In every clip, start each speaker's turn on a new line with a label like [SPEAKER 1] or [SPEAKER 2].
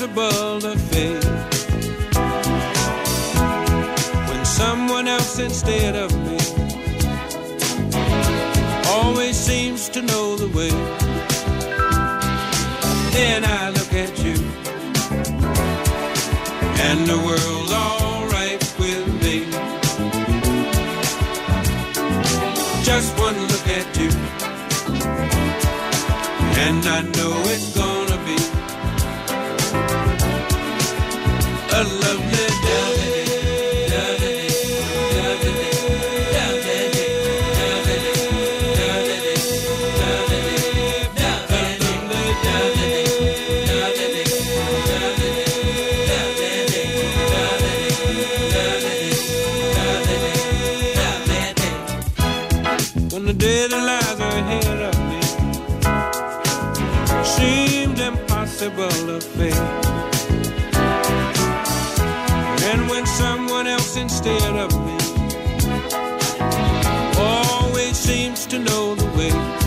[SPEAKER 1] impossible to face. When someone else instead of me always seems to know the way, then I look at you and the world. loving someone else instead of me. Always seems to know the way.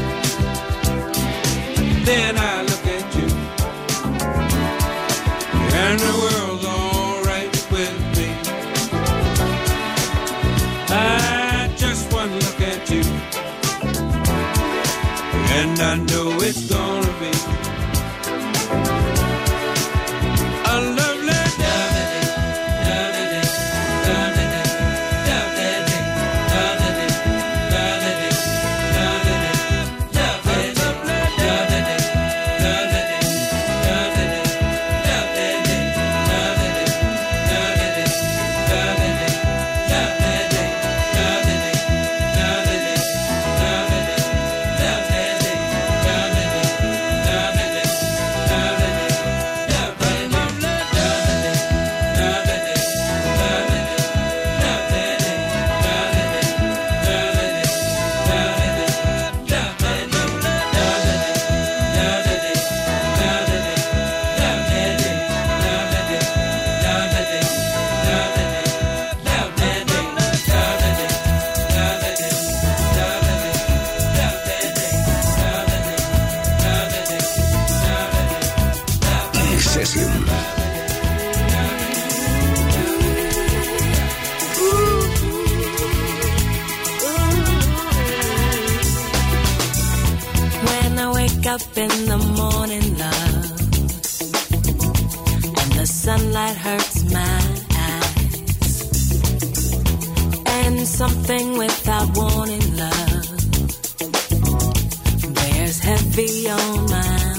[SPEAKER 2] heavy on my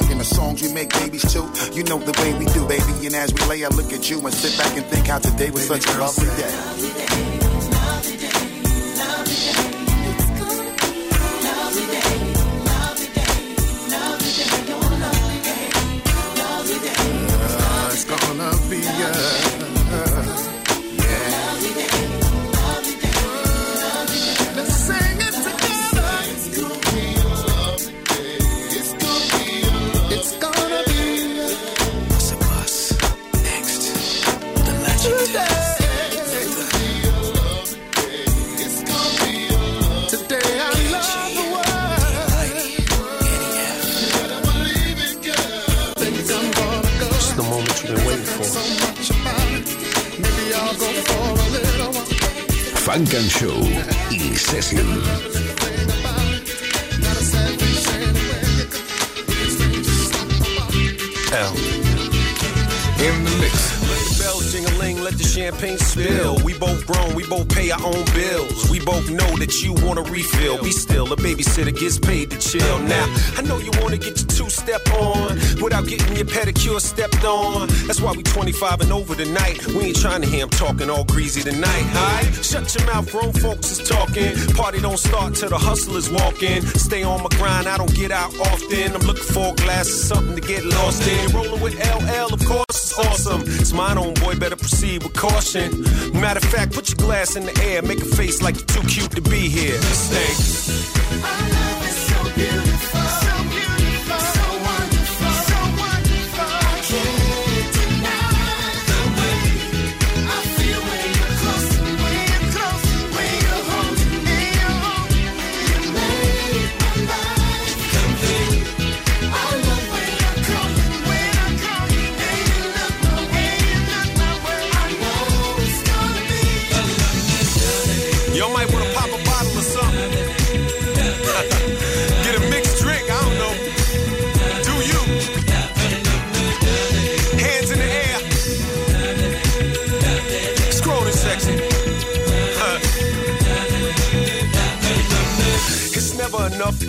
[SPEAKER 3] we rocking the songs we make babies too. You know the way we do, baby. And as we lay, I look at you and sit back and think how today was such a lovely day.
[SPEAKER 4] L. In the mix. Jingling, let the champagne spill. We both grown, we both pay our own bills. We both know that you want a refill. Be still, a babysitter gets paid to chill. Now, I know you wanna get your two step on without getting your pedicure stepped on. That's why we 25 and over tonight. We ain't trying to hear 'em talking all greasy tonight. Hi, shut your mouth, grown folks is talking. Party don't start till the hustlers walk in. Stay on my grind, I don't get out often. I'm looking for a glass of something to get lost in. Rolling with LL, of course, it's awesome. It's mine own boy, better proceed with caution. Matter of fact, put your glass in the air, make a face like you're too cute to be here. Stay.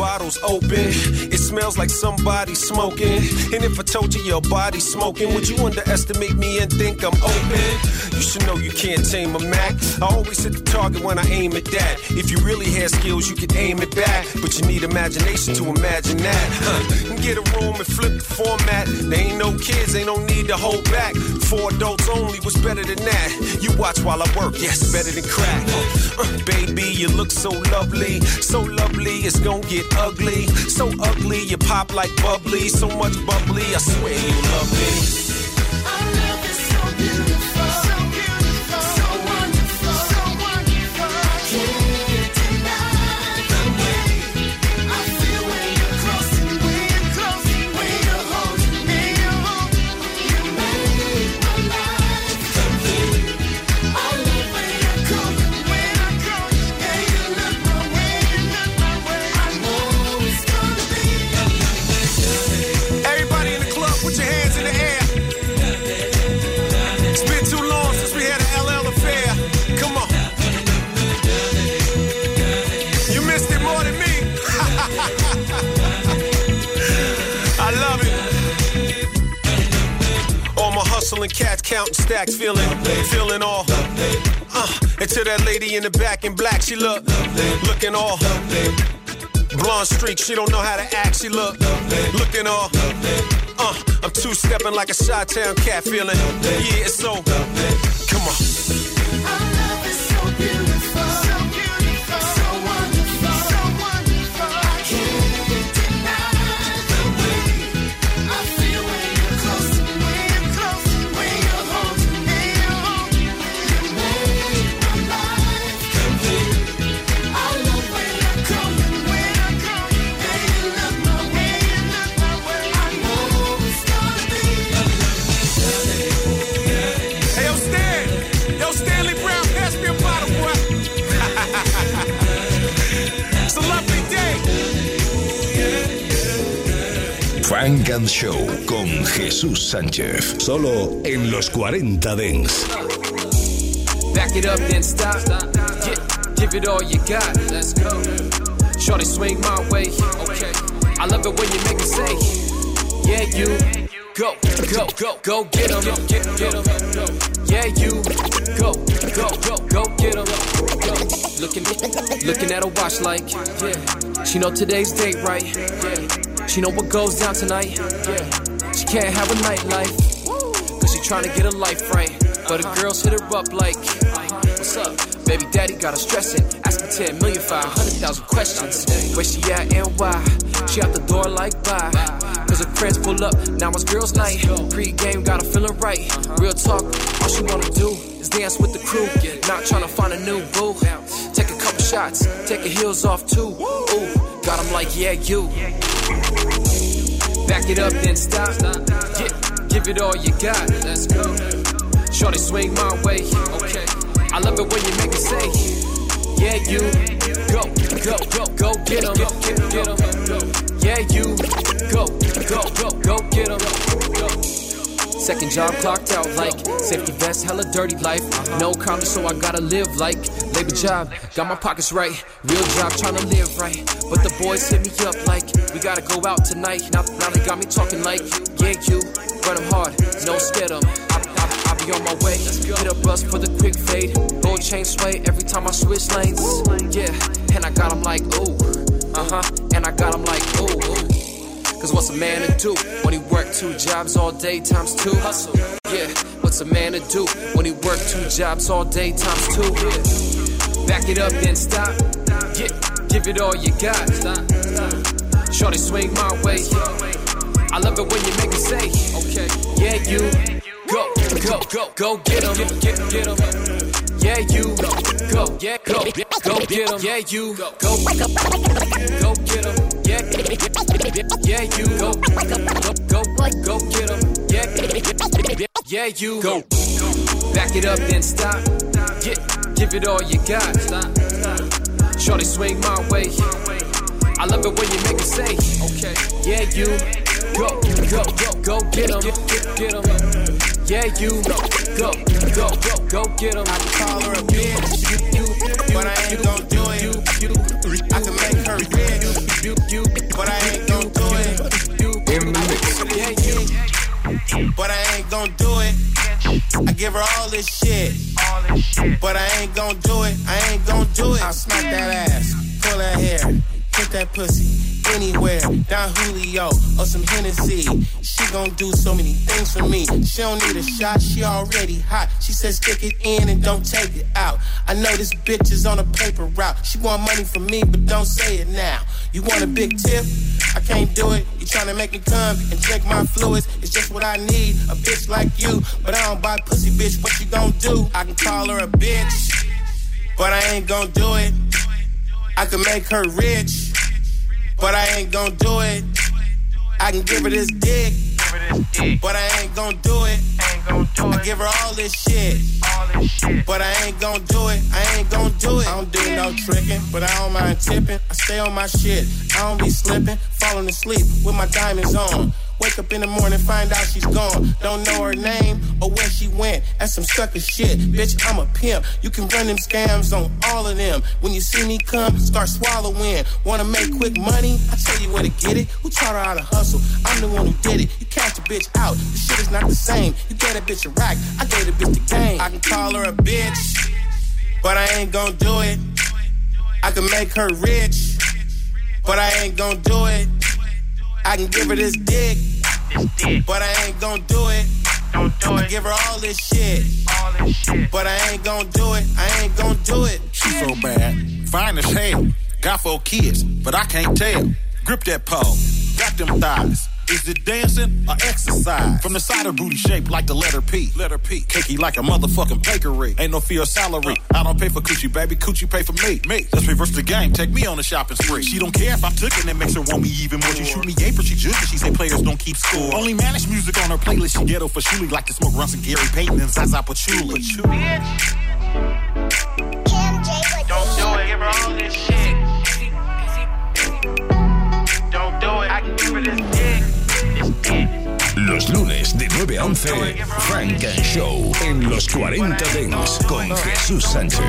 [SPEAKER 4] Bottles open. It smells like somebody smoking. And if I told you your body's smoking, would you underestimate me and think I'm open? You should know you can't tame a Mac. I always hit the target when I aim at that. If you really had skills, you could aim it back. But you need imagination to imagine that. Huh. Get a room and flip the format. There ain't no kids, ain't no need to hold back. Four adults only was better than that. You watch while I work, yes, better than crack. Uh, uh, baby, you look so lovely. So lovely, it's gonna get ugly. So ugly, you pop like bubbly. So much bubbly, I swear you love me. Counting stacks, feeling, feeling all. Uh, to that lady in the back in black, she look, looking all. Blonde streak, she don't know how to act, she look, looking all. Uh, I'm two stepping like a Shot Town cat feeling. Yeah, it's so.
[SPEAKER 5] Funk and Show con Jesús Sánchez. Solo en los 40 Dance.
[SPEAKER 6] Back it up, then stop. Get, give it all you got. Let's go. Shorty swing my way. Okay. I love it when you make me say, Yeah, you. Go, go, go, go get 'em. Get, get 'em. Yeah, you. Go, go, go, go get 'em. Looking, looking at a watch like, yeah. She know today's date right. Yeah. She know what goes down tonight. She can't have a nightlife. Cause she tryna get a life right. But the girls hit her up like, What's up? Baby daddy got her stressing. Asking 10 million for a 100,000 questions. Where she at and why? She out the door like bye. Cause her friends pull up, now it's girls' night. Pre-game got her feeling right. Real talk, all she wanna do is dance with the crew. Not tryna find a new boo. Take a couple shots, take her heels off too. Ooh, got him like, yeah, you. Back it up, then stop. Get, give it all you got. Let's go. Shorty swing my way. Okay. I love it when you make me say, Yeah, you. Go, go, go, go get 'em. Get, get, get. Yeah, you. Go, go, go, go get 'em. Go. Second job clocked out like safety vest, hella dirty life. No comedy, so I gotta live like labor job. Got my pockets right, real job tryna live right. But the boys hit me up like we gotta go out tonight. Now, now they got me talking like yeah, you run 'em hard, no scared 'em. I, I, I be on my way. Hit a Russ for the quick fade. Gold chain sway every time I switch lanes. Yeah, and I got got 'em like ooh, uh huh, and I got got 'em like ooh. ooh. Cause what's a man to do when he work two jobs all day times two? Hustle. Yeah, what's a man to do when he work two jobs all day times two? Yeah. Back it up, then stop. Yeah, give it all you got. Shorty swing my way. I love it when you make me say, okay, yeah, you. Go, go, go, go get 'em. Get, get, get 'em. Yeah, you. Go, go, yeah, go, go get 'em. Yeah, you. Go, go, go get 'em. Yeah, you. Go, go, go, get 'em. Yeah, yeah, you. Go. Back it up, then stop. Get, give it all you got. Shorty swing my way. I love it when you make me say, okay, yeah, you. Go, go, go, go get 'em. Get, get, get 'em. Yeah, you. Go, go, Go, go, go get him.
[SPEAKER 7] I call her a bitch, but I ain't gon' do it. I can make her rich,
[SPEAKER 6] but I ain't gon' do it. In the you,
[SPEAKER 7] But I ain't gon' do it. I give her all this shit, but I ain't gon' do it. I ain't gon' do it. I smack that ass, pull that hair hit that pussy anywhere. Don Julio or some Hennessy. She gon' do so many things for me. She don't need a shot, she already hot. She says stick it in and don't take it out. I know this bitch is on a paper route. She want money from me, but don't say it now. You want a big tip? I can't do it. You tryna make me come and drink my fluids. It's just what I need. A bitch like you, but I don't buy pussy, bitch. What you gon' do? I can call her a bitch, but I ain't gon' do it. I can make her rich but I ain't gon' do it. I can give her this dick, but I ain't gon' do it. I give her all this shit, but I ain't gon' do it. I ain't gon' do it. I don't do no tricking, but I don't mind tipping. I stay on my shit. I don't be slipping, falling asleep with my diamonds on. Wake up in the morning, find out she's gone. Don't know her name or where she went. That's some sucker shit. Bitch, I'm a pimp. You can run them scams on all of them. When you see me come, start swallowing. Wanna make quick money? I tell you where to get it. Who taught her how to hustle? I'm the one who did it. You catch a bitch out. The shit is not the same. You get a bitch a rack. I gave a bitch the game. I can call her a bitch, but I ain't gon' do it. I can make her rich, but I ain't gon' do it. I can give her this dick, dick. but I ain't gon' do it. Don't do I give her all this shit, all this shit, but I ain't gon' do it. I ain't gon' do it.
[SPEAKER 8] She so bad, fine as hell. Got four kids, but I can't tell. Grip that pole, got them thighs. Is it dancing or exercise? From the side of booty shaped like the letter P. Letter P. Cakey like a motherfucking bakery. Ain't no fear of salary. Uh. I don't pay for coochie, baby. Coochie pay for me. Me. Let's reverse the game. Take me on a shopping spree. She don't care if I took it. That makes her want me even more. She shoot me apron. She judge She say players don't keep score. Only managed music on her playlist. She ghetto for Shuli. Like to smoke runs and Gary Payton and Zaza Patchouli.
[SPEAKER 7] Bitch. Don't do it. Give her all this shit. Don't do it. I can give her this dick.
[SPEAKER 5] Los lunes de 9 a 11, Funk and Show en los 40 Dance con Jesús Sánchez.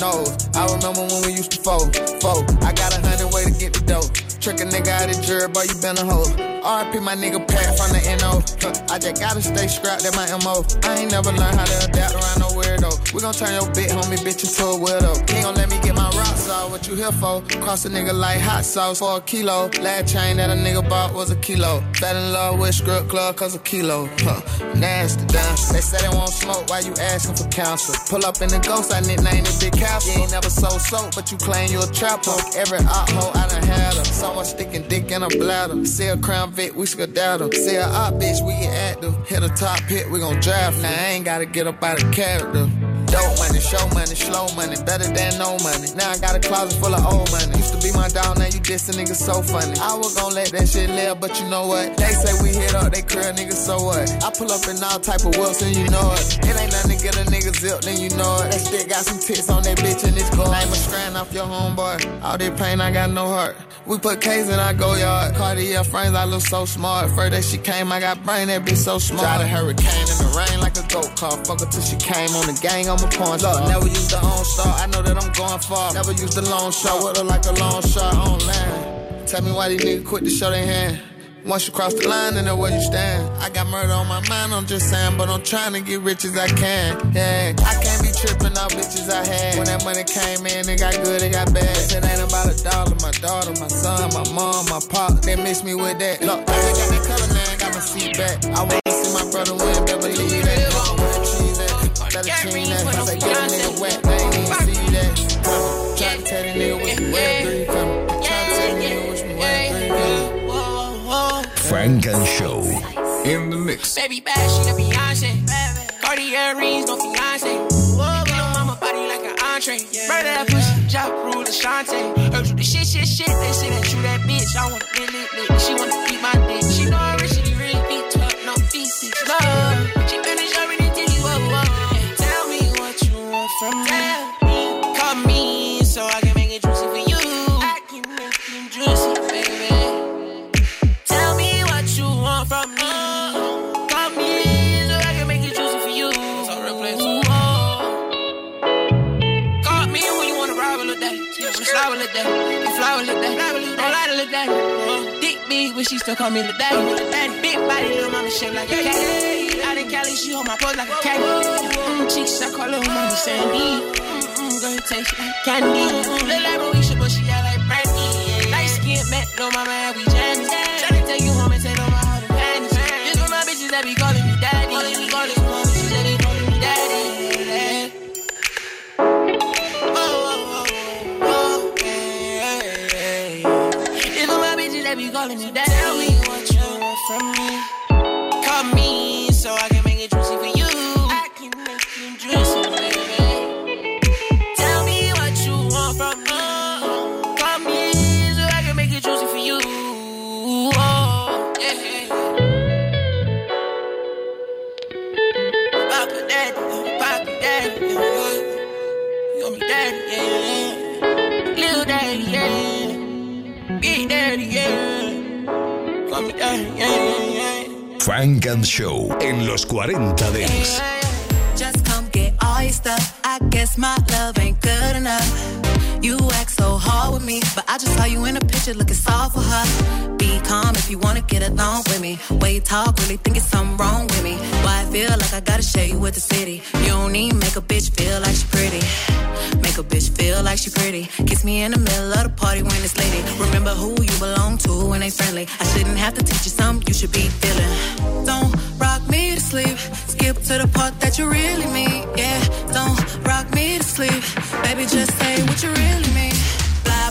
[SPEAKER 9] No, I remember when we used to fold. Fold. I got a hundred way to get the dough. Trick a nigga out of jury, boy, you been a hoe. RP my nigga Pat from the NO. I just gotta stay scrapped at my MO. I ain't never learned how to adapt around no weirdo. We gon' turn your big homie bitch into a widow. He gon' let me get my rocks What you here for? Cross a nigga like hot sauce for a kilo. Last chain that a nigga bought was a kilo. Fell in love with script club cause a kilo. Huh, nasty down. They said they won't smoke while you asking for counsel. Pull up in the ghost, I nicknamed it Big Castle. You ain't never sold soap, but you claim you a trapper. Every op hoe I done had her. Someone sticking dick in a bladder. See a crown Vic, we skedaddle. See a op bitch, we get active. Hit a top hit, we gon' draft. Now I ain't gotta get up out of character. Dope money, show money, slow money, better than no money. Now I got a closet full of old money. Used to be my dog, now you diss a nigga so funny. I was gon' let that shit live, but you know what? They say we hit up, they career nigga, so what? I pull up in all type of whips and you know it. It ain't nothing to get a nigga zip, then you know it. That stick got some tits on that bitch and it's gold. Name a strand off your homeboy. All that pain, I got no heart. We put K's in our go yard. Cartier frames, I look so smart. First that she came, I got brain, that bitch so smart. Shot a hurricane in the rain like a goat car. Fuck her till she came on the gang, I'm a porn star. Never use the on star, I know that I'm going far. Never use the long shot, with her like a long shot online. Tell me why these niggas quit to show their hand. Once you cross the line, then know where you stand. I got murder on my mind, I'm just saying, but I'm trying to get rich as I can. Yeah, I can't be tripping off bitches I had. When that money came in, it got good, it got bad. It ain't about a dollar, my daughter, my son, my mom, my pop, they miss me with that. Look, I ain't got that color, man, got my seat back. I wanna see my brother win, at, let it chain that. I say, get a nigga wet, they ain't even see that. Try to tell the nigga what's the way three coming. Try to tell the nigga what's the way three coming.
[SPEAKER 5] Funk and Show.
[SPEAKER 8] In the mix.
[SPEAKER 10] Baby bad, she the Beyonce. Cartier rings, no fiance. Little mama body like an entree. Murder that pussy, drop rule the Shante. Heard you the shit, shit, shit. They say that you that bitch. I wanna lick, lick, lick. She wanna from me. Call me so I can make it juicy for you. I can make it juicy, baby. Tell me what you want from me. Call me so I can make it juicy for you. So replace Call me when you wanna ride with daddy. You wanna slide with daddy. You fly with daddy. Don't lie to daddy. Uh, Dick big, but she still call me little daddy. Big body, little mama shape like a cat. Cali, she hold my pose like a candy. Mm, cheeks, I call her mama Sandy. Mm, girl, taste like candy. Look like Moesha, but she got like brandy. Light skin, met, no mama, and we jammy. Tryna take you home and take over all the panties. This for my bitches that be calling me daddy. Calling me, calling my that be calling me daddy. Oh, oh, oh, oh, hey, hey, hey. This for my bitches that be calling me daddy. Tell me what you want from me. Call me so I can
[SPEAKER 5] Frank and Show en los 40 Dents.
[SPEAKER 11] Just come get all your stuff. I guess my love ain't good enough. Me, but I just saw you in a picture looking soft for her. Be calm if you wanna get along with me. Way you talk, really think it's something wrong with me. Why I feel like I gotta share you with the city. You don't even make a bitch feel like she pretty. Make a bitch feel like she pretty. Kiss me in the middle of the party when it's lady. Remember who you belong to when they friendly. I shouldn't have to teach you something you should be feeling. Don't rock me to sleep. Skip to the part that you really mean. Yeah, don't rock me to sleep. Baby, just say what you really mean.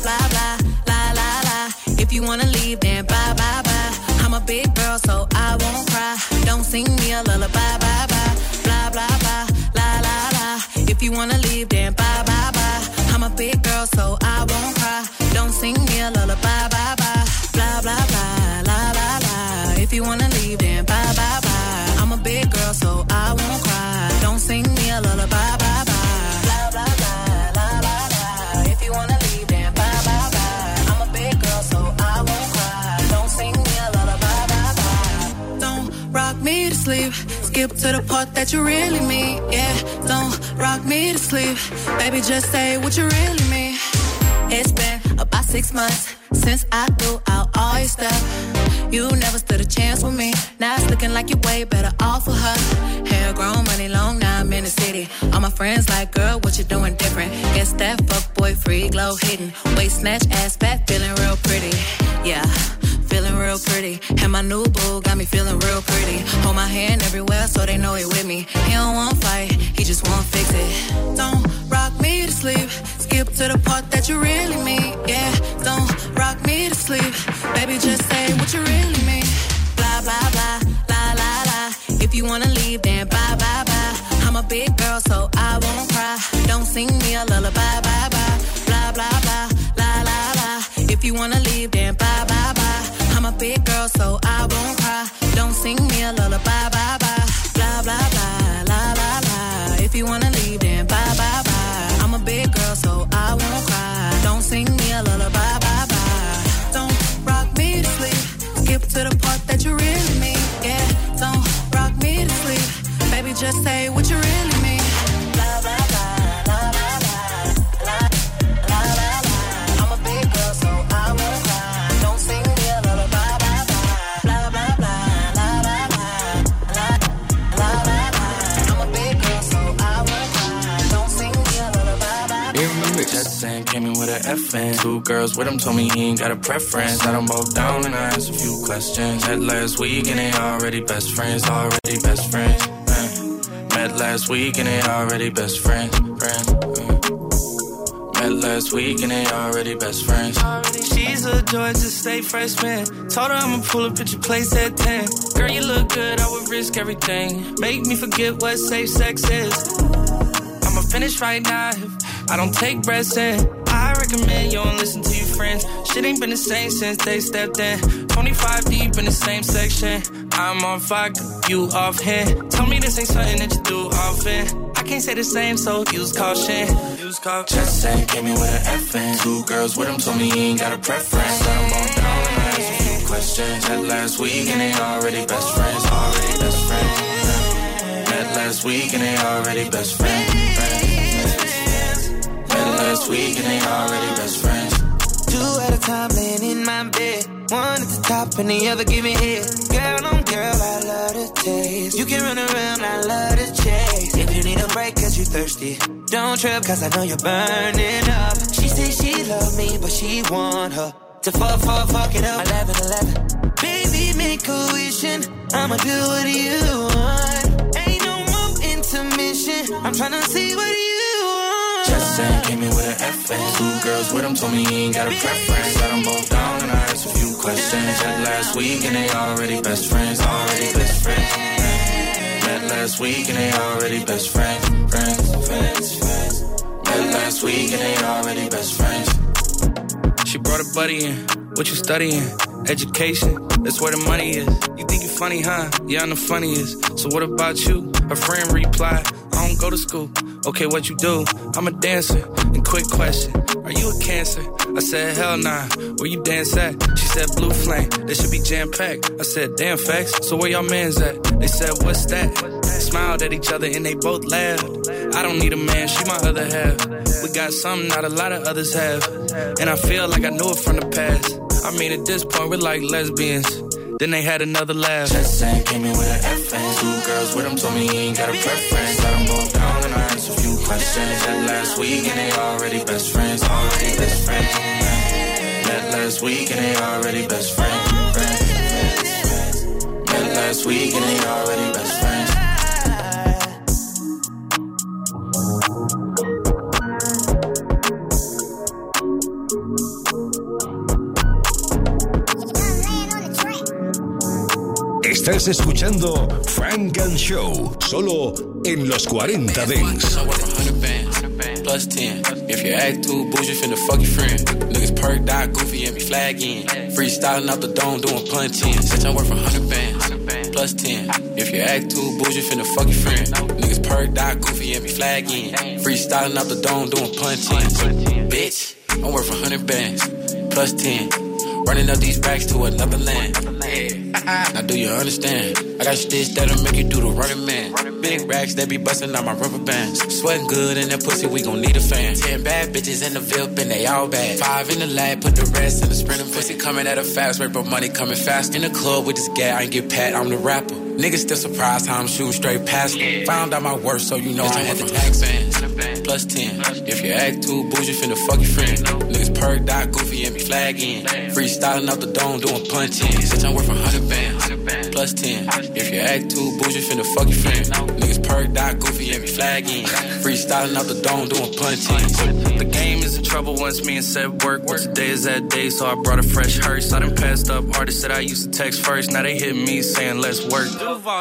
[SPEAKER 11] Blah, blah, la, la, la. If you wanna leave, then bye, bye, bye. I'm a big girl, so I won't cry. Don't sing me a lullaby, bye, bye. Blah, blah, blah, la, la, la. If you wanna leave, then bye, bye, bye. I'm a big girl, so I won't cry. Don't sing me a lullaby, bye, bye. Blah, blah, blah, la, la, la. If you wanna leave, then bye, bye, bye. I'm a big girl, so I won't cry. Sleep. Skip to the part that you really mean. Yeah, don't rock me to sleep. Baby, just say what you really mean. It's been about six months since I threw out all your stuff. You never stood a chance with me. Now it's looking like you're way better off for her. Hair grown, money long, now I'm in the city. All my friends like, girl, what you doing different? Guess that fuck boy free glow hidden. Waist snatch, ass fat, feeling real pretty. Yeah. Feeling real pretty. And my new boo got me feeling real pretty. Hold my hand everywhere so they know he with me. He don't want fight, he just want fix it. Don't rock me to sleep. Skip to the part that you really mean. Yeah, don't rock me to sleep. Baby, just say what you really mean. Blah, blah, blah, la, la, la. If you wanna leave, then bye, bye, bye. I'm a big girl, so I won't cry. Don't sing me a lullaby, bye, bye. Blah, blah, blah, la, la, la. If you wanna leave, then bye, bye, bye. I'm a big girl, so I won't cry. Don't sing me a lullaby, bye, bye. Blah, blah, blah, la, la, la. If you wanna leave, then bye, bye, bye. I'm a big girl, so I won't cry.
[SPEAKER 12] Girls with him told me he ain't got a preference. Got them both down and I asked a few questions. Met last week and they already best friends, already best friends. Uh, met last week and they already best friends. friends uh. Met last week and they already best friends.
[SPEAKER 13] She's a Georgia State freshman. Told her I'ma pull up at your place at 10. Girl, you look good, I would risk everything. Make me forget what safe sex is. I'ma finish right now if I don't take breaths in. Recommend you don't listen to your friends. Shit ain't been the same since they stepped in. 25 deep in the same section. I'm on fire, you off hand. Tell me this ain't something that you do often. I can't say the same, so use caution. Use caution.
[SPEAKER 12] Jetson came in with an FN. Two girls with him told me he ain't got a preference. Got them both down and I asked a few questions. Met last week and they already best friends, already best friends. Met last week and they already best friends. Last week and they already best friends.
[SPEAKER 13] Two at a time laying in my bed. One at the top and the other giving head. Girl on girl, I love the taste.
[SPEAKER 14] You can run around, I love to chase. If you need a break cause you thirsty, don't trip cause I know you're burning up. She say she love me, but she want her to fuck, fuck, fuck it up. 11, 11. Baby, make a wishing. I'ma do what you want. Ain't no more intermission. I'm tryna see what you
[SPEAKER 12] Two girls with him told me he ain't got a preference. Got them both down and I asked a few questions. Met last week and they already best friends. Already best friends. Met last week and they already best friends. Friends, friends, friends. Met last week and they already best friends.
[SPEAKER 13] She brought a buddy in. What you studying? Education. That's where the money is. You think you funny, huh? Yeah, I'm the funniest. So what about you? Her friend replied, don't go to school. Okay, what you do? I'm a dancer. And quick question, are you a cancer? I said, hell nah. Where you dance at? She said, blue flame. They should be jam packed. I said, damn facts. So where y'all mans at? They said, what's that? Smiled at each other and they both laughed. I don't need a man, she my other half. We got something not a lot of others have. And I feel like I knew it from the past. I mean, at this point, we're like lesbians. Then they had another laugh.
[SPEAKER 12] Just saying, came in with an FN. Two girls with him told me he ain't got a preference. Got them both down and I asked a few questions. Met last week and they already best friends. Already best friends. Met last week and they already best friends. Met last week and they already best friends.
[SPEAKER 5] Estás escuchando Funk and Show, solo en los 40 Dance.
[SPEAKER 15] Plus 10. If you act too bougie, finna fuck your friend. Niggas perked out, goofy, and me flagging. Freestyling out the dome, doing punch-in. Since I work for 100 bands. Plus 10. If you act too bougie, finna fuck your friend. Niggas perked out, goofy, and me flagging. Freestyling out the dome, doing punch-in. Bitch, I work for 100 bands. Plus 10. Running up these racks to another land. Now do you understand? I got stitch that'll make you do the running man. Big racks that be busting out my rubber bands. Sweating good in that pussy, we gon' need a fan. Ten bad bitches in the VIP and they all bad. Five in the lab, put the rest in the sprinter. Pussy coming at a fast rate, but money coming fast. In the club with this guy, I ain't get pat, I'm the rapper. Niggas still surprised how I'm shooting straight past them. Found out my worth, so you know I had the tax fans. Plus 10. If you act too bougie, finna fuck your friend. Niggas perked out, goofy, and me flagging. Freestyling out the dome, doing punch-in. Bitch, I'm worth 100 bands. Plus 10. If you act too bougie, finna fuck your friend. Niggas perked out, goofy, and me flagging. Freestyling out the dome, doing punch-in.
[SPEAKER 13] The game is in trouble once me and said work. Well, today is that day, so I brought a fresh hearse. I done passed up artists that I used to text first. Now they hit me saying let's work.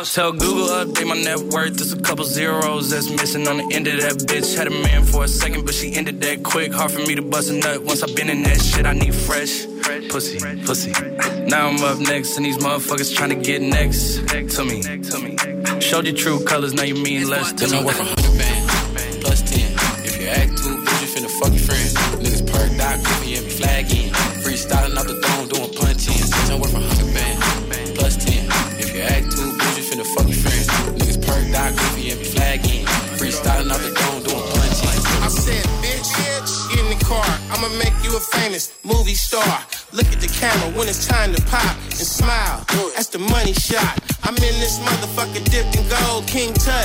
[SPEAKER 13] Tell Google update my net worth. There's a couple zeros that's missing on the end of that bitch. Had a man for a second, but she ended that quick. Hard for me to bust a nut. Once I've been in that shit, I need fresh pussy, pussy. Now I'm up next, and these motherfuckers trying to get next to me. To me. Showed your true colors, now you mean less to
[SPEAKER 15] Bitch,
[SPEAKER 13] me.
[SPEAKER 15] I'm worth 100 bands. Plus 10. If you act too bougie, finna fuck your friend. Niggas perked out, goofy, and me flagging. Freestyling out the dome, doing punch-in. Bitch, I'm worth 100 bands. Plus 10. If you act too bougie, finna fuck your friend. Niggas perked out, goofy, and me flagging. Freestyling out the dome, doing punch-in.
[SPEAKER 7] I said, bitch, get in the car. I'ma make you a famous movie star. Look at the camera when it's time to pop and smile. That's the money shot. I'm in this motherfucker dipped in gold, King Tut.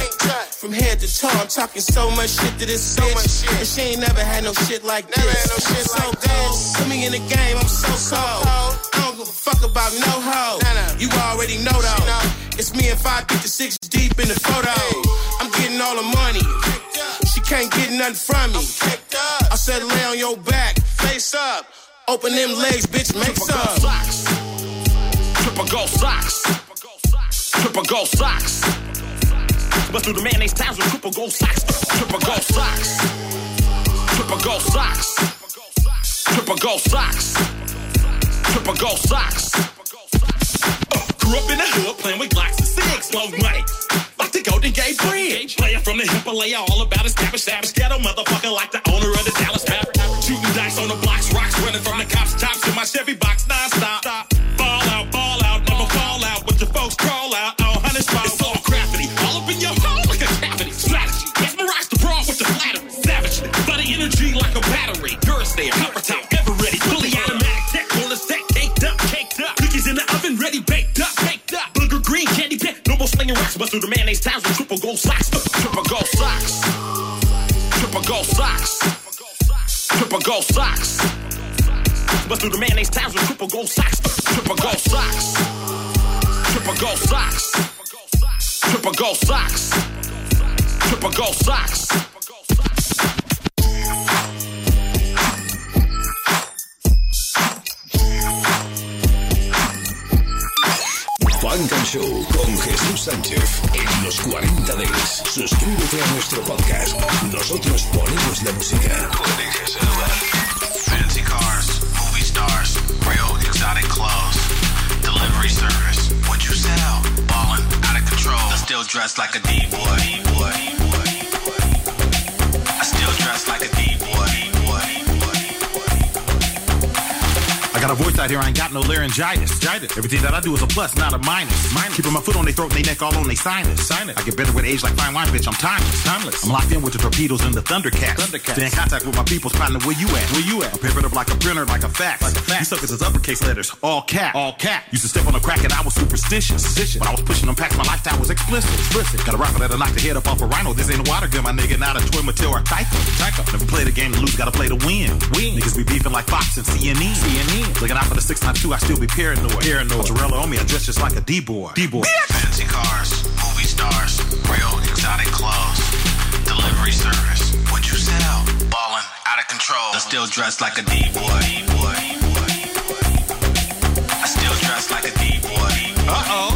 [SPEAKER 7] From head to toe, I'm talking so much shit to this bitch. And she ain't never had no shit like this. so good. Put me in the game, I'm so cold. I don't give a fuck about no hoe. You already know though. It's me and 556 deep in the photo. I'm getting all the money. She can't get nothing from me. I said lay on your back. Open them legs, bitch, make some.
[SPEAKER 16] Gold socks. Triple gold socks. Triple gold socks. But through the mayonnaise times with triple gold socks. Triple gold socks. Triple gold socks. Triple gold socks. Triple gold socks. Uh, grew up in the hood playing with Glocks and six. Low money. Like the Golden Gate Bridge. Player from the Himalaya, all about established, savage ghetto motherfucker like the owner of the Dallas Maverick. Running from the cops, tops in my Chevy box non-stop. Ball out, ball out, never fall out. With your folks crawl out on hundred spots. It's all gravity, all up in your hole like a cavity. Strategy, mesmerize the brawl with the flattery. Savage, bloody energy like a battery. Duracell, copper top, ever ready. Fully automatic, tech on the set, caked up, caked up. Cookies in the oven, ready, baked up, baked up. Booger green, candy pet, no more slinging
[SPEAKER 8] wax. Bust through the mayonnaise towels with triple gold socks. Triple gold socks. Triple gold socks. Triple gold socks. Bust through the mayonnaise towels with triple gold socks. Triple gold socks. Triple gold socks. Triple gold socks. Triple gold socks.
[SPEAKER 5] Funk and Show con Jesús Sánchez en los 40 Days. Suscríbete a nuestro podcast. Nosotros ponemos la música.
[SPEAKER 17] Fancy cars, movie stars, real exotic clothes, delivery service. What you sell? Ballin', out of control. I still dress like a D-boy. I still dress like a D-boy.
[SPEAKER 8] I got a voice out here, I ain't got no laryngitis. Everything that I do is a plus, not a minus. minus. Keeping my foot on their throat and they neck all on their sinus. sinus. I get better with age like fine wine, bitch. I'm timeless. timeless. I'm locked in with the torpedoes and the Thundercats. Thundercats. Stay in contact with my people's partner. Where you at? Where you at? I'm paired up like a printer, like a fax. Like a fax. You suckers is uppercase letters, all cap. All cap. Used to step on a crack and I was superstitious. When I was pushing them packs, my lifestyle was explicit. explicit. Got a rifle that'll knock the head up off a rhino. This ain't a water gun, my nigga. Not a twin Mattel or Tyco. Tyco. Never play the game to lose, gotta play to win. Win. Niggas be beefing like Fox and CNN. CNN. Looking out for the six times two, I still be paranoid. Paranoid. Mozzarella on me, I dress just like a D-boy. D-boy.
[SPEAKER 17] Fancy cars, movie stars, real exotic clothes, delivery service. What you sell? Ballin', out of control. I still dress like a D-boy. D-boy. I still dress like a D-boy.
[SPEAKER 8] Uh-oh. Let a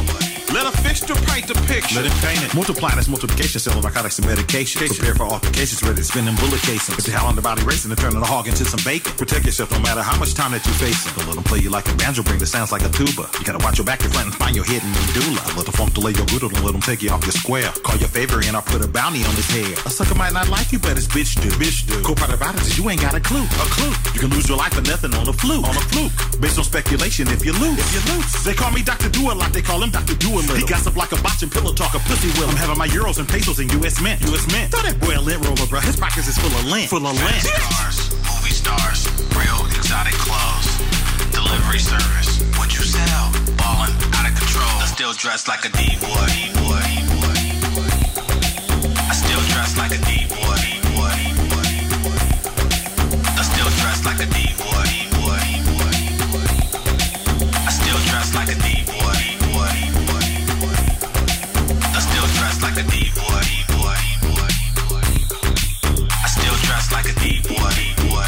[SPEAKER 8] paint the picture. Let it paint it. Multiply this multiplication cell of narcotics and medication. Prepare for altercations, ready to spin in bullet casings. If the hell on the body racing and turning the hog into some bacon. Protect yourself no matter how much time that you're facing. Don't let them play you like a banjo, bring the sounds like a tuba. You gotta watch your back, your front, and find your hidden medulla. Let the funk delay your good, don't let them take you off your square. Call your favor and I'll put a bounty on his head. A sucker might not like you, but his bitch do. Bitch do. Cool part about it is you ain't got a clue. A clue. You can lose your life for nothing on a fluke. On a fluke. Based on speculation if you lose. If you lose. They call me Dr. Do a lot, they call him Dr. Do a little. He gossip like a botch and pillow talk, a pussy will. I'm having my euros and pesos in US mint. US mint. Throw that boy a lint roller, bro. His pockets is full of lint. Full of lint.
[SPEAKER 17] Cars, movie stars, real exotic clothes, delivery service. What you sell? Ballin', out of control. I still dress like a D-boy. D-boy. I still dress like a D-boy. D-boy. I still dress like a D-boy. D-boy. Like a D-boy. D-boy. I still dress like a D-boy. D-boy.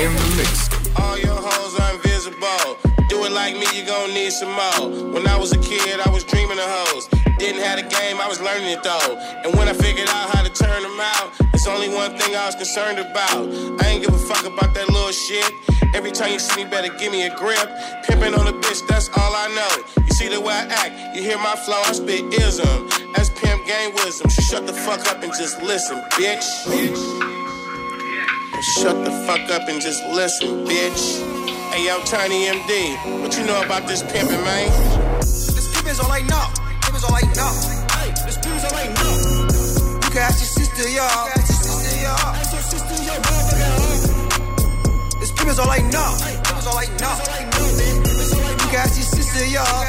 [SPEAKER 18] In the mix.
[SPEAKER 7] All your hoes are invisible. Do it like me, you gon' need some more. When I was a kid, I was dreaming of hoes. Didn't have a game, I was learning it though. And when I figured out how to turn them out, it's only one thing I was concerned about. I ain't give a fuck about that little shit. Every time you see me, better give me a grip. Pimping on a bitch, that's all I know. You see the way I act, you hear my flow, I spit ism. That's pimp game wisdom. Shut the fuck up and just listen, bitch. Shut the fuck up and just listen, bitch. Hey, yo, Tiny MD, what you know about this pimping, man?
[SPEAKER 19] This pimpin's all I know. Pimpin's all I know. Hey, this pimpin's all I know. You can ask your sister, y'all. Pimpin's all I know. Pimpin's all I know. You can ask your sister, y'all.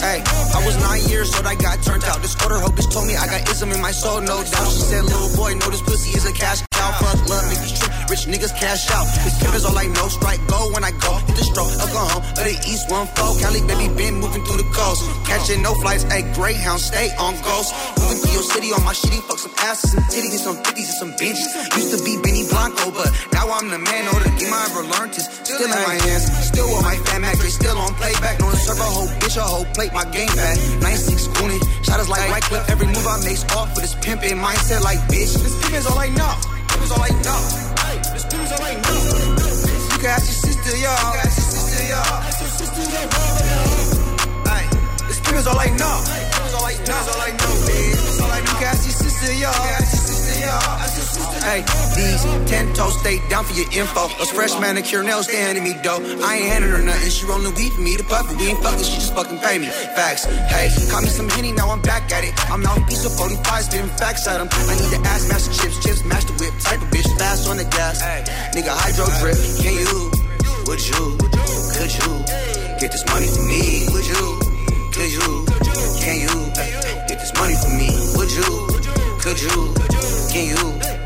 [SPEAKER 19] Hey, I was nine years old, I got turned out. This quarter hoe bitch told me I got ism in my soul, no doubt. She said, little boy, know this pussy is a cash cow. Fuck love, trip, rich niggas cash out. Pimp is all I know, strike go when I go. Hit the stroke, I go home, but the east one four. Cali baby been moving through the coast. Catching no flights, hey, Greyhound, stay on ghost. Moving through your city on my shitty, fuck some asses, some titties, and some 50s and some benches. Used to be Benny Blanco, but now I'm the man, or the game I ever learned is still in my hands. Still with my fat matrix, still on playback. No serve a whole bitch, a whole plate, my game back. 96 gooning, shot like right clip. Every move I make off with this pimpin' mindset, like bitch. This pimp is all I know. All I know. Hey, this is all I know. You can ask your sister, y'all. You can ask your sister, y'all. Ask your sister, y'all. Hey, these ten toes stay down for your info. Those fresh manicure nails, they handing me dough. I ain't handing her nothing. She rolling weed for me to puff it. We ain't fucking, she just fucking pay me. Facts. Hey, caught me some henny, now I'm back at it. I'm out piece of 45, spitting facts at him. I need to ass master chips, chips, mash the whip. Type of bitch, fast on the gas. Nigga, hydro drip. Can you? Would you? Could you? Get this money for me? Would you? Could you? Can you? Get this money for me? Would you? Could you? Can you?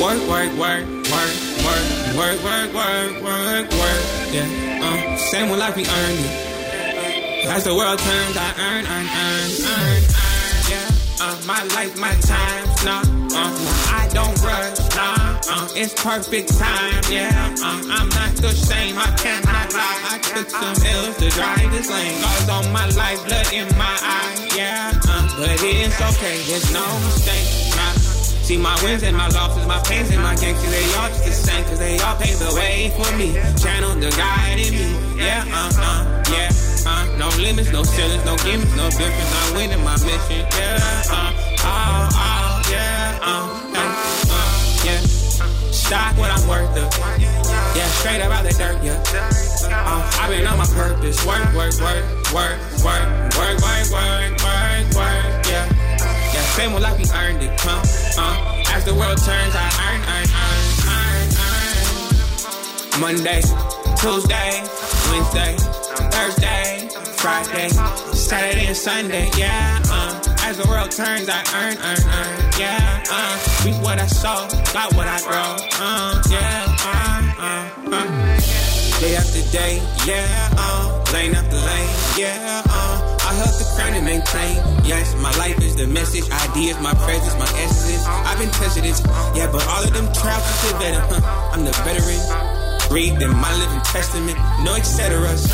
[SPEAKER 20] Work, work, work, work, work, work, work, work, work, work. Yeah, uh, same one like we earned it. As the world turns, I earn, earn, earn, earn, earn. Yeah, uh, my life, my time, nah, uh, I don't rush, nah, uh, it's perfect time, yeah, uh, I'm not same, I cannot lie, I took some L's to drive this lane, Scars on my life, blood in my eye, yeah, uh, but it's okay, there's no mistake. See my wins and my losses, my pains and my 'cause they all just the same, cause they all pave the way for me. Channel the guide in me, yeah, uh, uh, yeah, uh, no limits, no ceilings, no gimmicks, no difference. I'm winning my mission, yeah, uh, oh, oh, yeah, uh, hey, uh, yeah. Stock what I'm worth of, yeah, straight up out the dirt, yeah. Uh, I've been on my purpose, work, work, work, work, work, work, work, work, work, work, yeah. Yeah, same one like we earned it, huh? Uh, as the world turns, I earn, earn, earn, earn, earn. Monday, Tuesday, Wednesday, Thursday, Friday, Saturday and Sunday, yeah. Uh, as the world turns, I earn, earn, earn, yeah. Uh, reap what I sow, got what I grow, uh, yeah. Uh, uh, uh. Day after day, yeah, uh, lane after lane, yeah, uh, I help the crown and maintain. Yes, my life is the message, ideas, my presence, my essence. I've been tested yeah, but all of them trials are better. Huh? I'm the veteran. Read in my living testament, no et ceteras.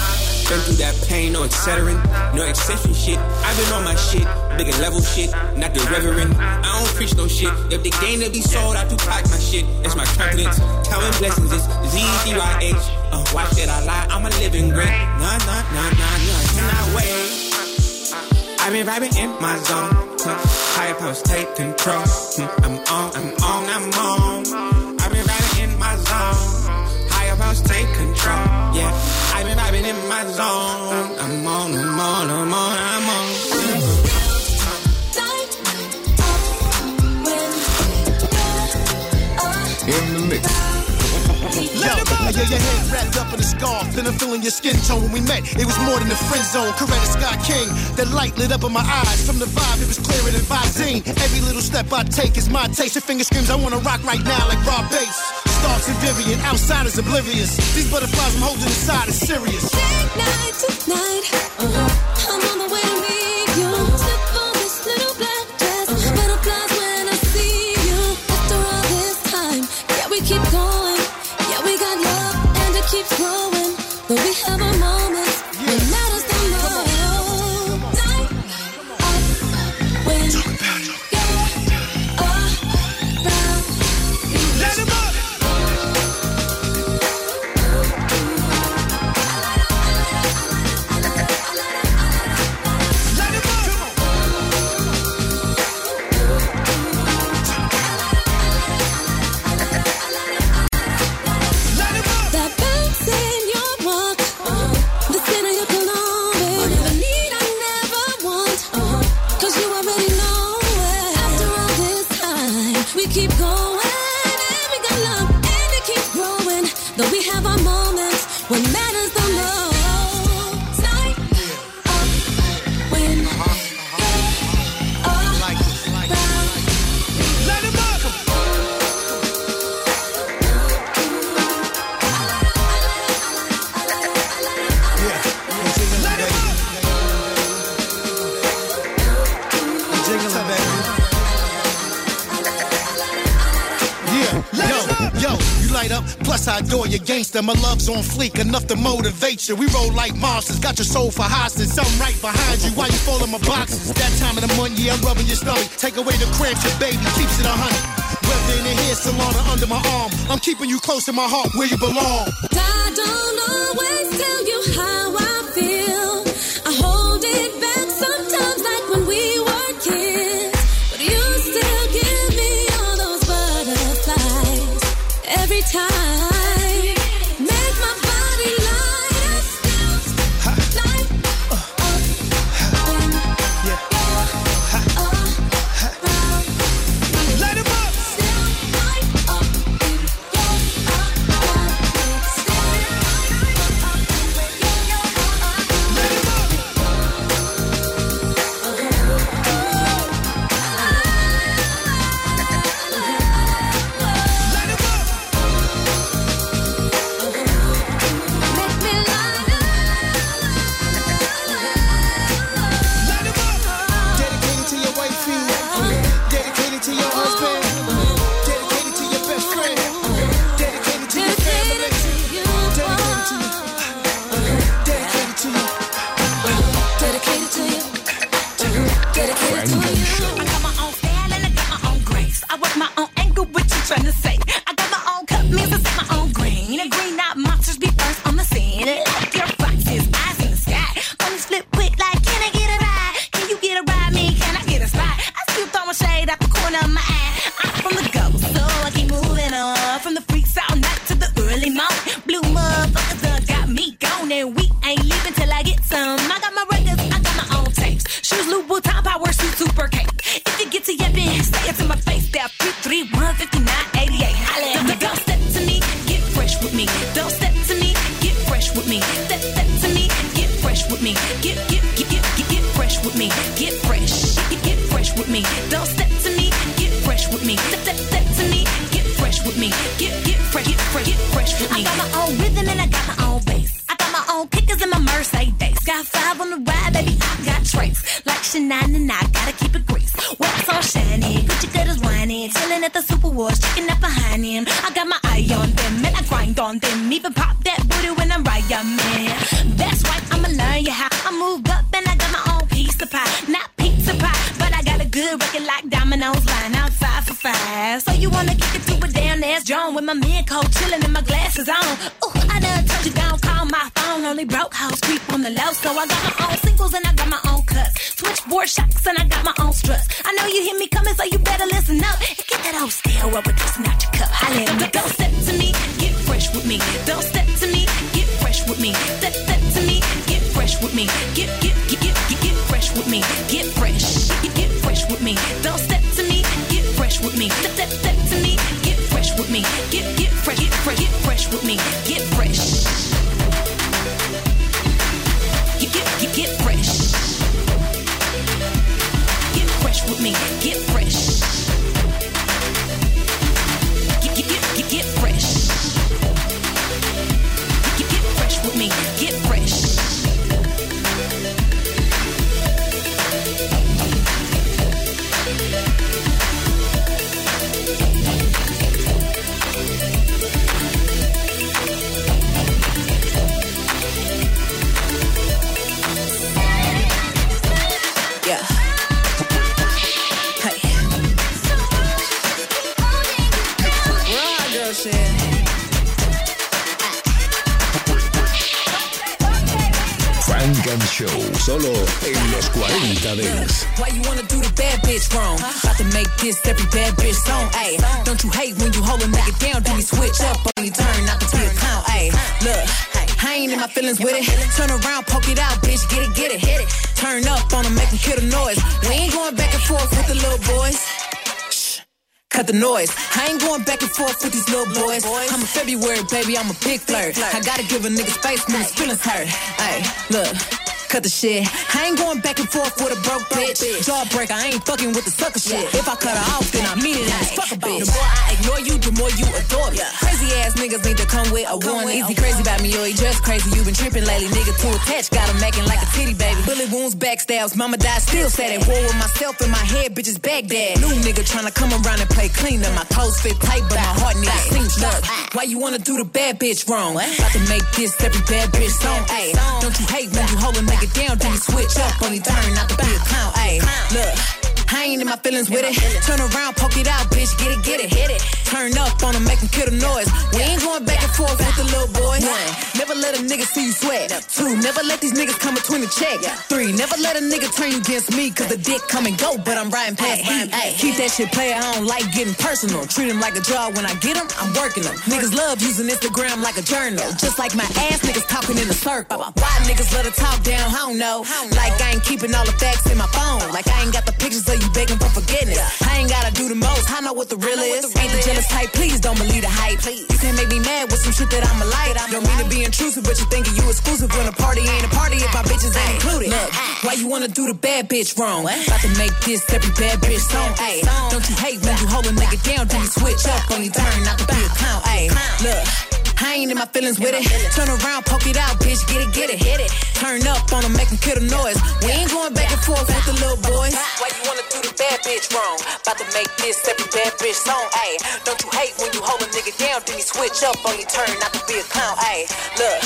[SPEAKER 20] Been through that pain, no etc. No exception shit. I've been on my shit, bigger level shit, not the reverend. I don't preach no shit. If the game to be sold, I do pack my shit. It's my confidence. Counting blessings is Z D Y H. Uh, watch that I lie, I'm a living great. Nah, nah, nah, nah, nah, cannot wait. I've been vibing in my zone. Higher powers take control. I'm on, I'm on, I'm on. I've been vibing in my zone. Higher powers take control. Yeah, I've been vibing in my zone. I'm on, I'm on, I'm on, I'm on.
[SPEAKER 21] Yeah, your head wrapped up in a scarf, then I'm feeling your skin tone. When we met, it was more than a friend zone. Coretta Scott King, the light lit up in my eyes. From the vibe, it was clearer than Visine. Every little step I take is my taste. Your finger screams, I wanna rock right now like Rob Bass. Starks and Vivian, outsiders oblivious. These butterflies I'm holding inside is serious.
[SPEAKER 22] Night tonight, uh-huh. I'm on the way
[SPEAKER 21] gangster. My love's on fleek, enough to motivate you. We roll like monsters, got your soul for hostage. I'm right behind you while you fall in my boxes. That time of the month, yeah, I'm rubbing your stomach. Take away the cramps, your baby keeps it a hundred. Whether in the hair salon or under my arm, I'm keeping you close to my heart where you belong.
[SPEAKER 23] I don't always tell you how I feel. I hold it back sometimes, like when we were kids. But you still give me all those butterflies every time.
[SPEAKER 22] Like and I gotta keep it greased. Wax all shiny, Gucci cut is whining. Chilling at the Super Wars, checking up behind him. I got my eye on them and I grind on them. Even pop that booty when I'm right, man. That's right, I'ma learn you how. I move up and I got my own piece of pie. Not pizza pie, but I got a good record like Domino's line outside for five. So you wanna kick it to a damn ass John with my man coat chilling and my glasses on. Ooh, I done Only broke house creep on the low. So I got my own singles and I got my own cuts. Switchboard shocks and I got my own struts. I know you hear me coming, so you better listen up and get that old stale rubber dusting out your cup. Holla at me. Don't step to me, get fresh with me. Don't step to me, get fresh with me. Step, step to me, get fresh with me. Get, get,
[SPEAKER 5] solo en los 40 Dance.
[SPEAKER 24] Why you wanna do the bad bitch wrong? About to make this every bad bitch song. Ayy, don't you hate when you hold and make it down? Do you switch up or you turn not to be a clown? Ayy, look. I ain't in my feelings with it. Turn around, poke it out, bitch. Get it, get it, hit it. Turn up on them, make them hear the noise. We ain't going back and forth with the little boys. Shh, Cut the noise. I ain't going back and forth with these little boys. I'm a February baby, I'm a big flirt. I gotta give a nigga space when his feelings hurt. Hey, look. Cut the shit. I ain't going back and forth with a broke bitch. Jawbreaker, I ain't fucking with the sucker shit. If I cut her off, then I mean it as fuck a bitch. The more I ignore you, the more you adore me. Crazy ass niggas need to come with a one. Easy crazy about me, or he just crazy. You been tripping lately, nigga. Too attached, got him acting like a titty baby. Bullet wounds, backstabs, mama died, still sad at war with myself in my head, bitches Baghdad. New nigga tryna come around and play clean. Then my toes fit tight, but my heart needs cinch. Look, why you wanna do the bad bitch wrong? About to make this every bad bitch song. Ayy, don't you hate when you hold a nigga down? Then you switch up on your turn, not to be a clown. Ayy, look. I ain't in my feelings with it. Turn around, poke it out, bitch. Get it, get it, hit it. Turn up on them, make them kill the noise. We ain't going back and forth with the little boy. One, never let a nigga see you sweat. Two, never let these niggas come between the check. Three, never let a nigga turn you against me, cause the dick come and go, but I'm riding past heat. Keep that shit player, I don't like getting personal. Treat him like a job when I get him, I'm working him. Niggas love using Instagram like a journal. Just like my ass niggas talking in a circle. Why niggas let her talk down? I don't know. Like I ain't keeping all the facts in my phone. Like I ain't got the pictures of you begging for forgiveness. I ain't gotta do the most, I know what the real is. Ain't the jealous type, please don't believe the hype. Please. You can't make me mad with some shit that I'ma like. Don't mean to be intrusive, but you thinking you exclusive when a party ain't a party if my bitches ain't included. Look, why you wanna do the bad bitch wrong? About to make this every bad bitch song. Ayy, don't you hate when you hold a nigga down, then you switch up on your turn, not to be a clown. Ayy, look. I ain't in my feelings with it. Turn around, poke it out, bitch. Get it, get it, hit it. Turn up on them, make them kill the noise. We ain't going back and forth with the little boys. Why you wanna do the bad bitch wrong? About to make this every bad bitch song. Ayy, don't you hate when you hold a nigga down, then you switch up on your turn, not to be a clown. Ayy, look,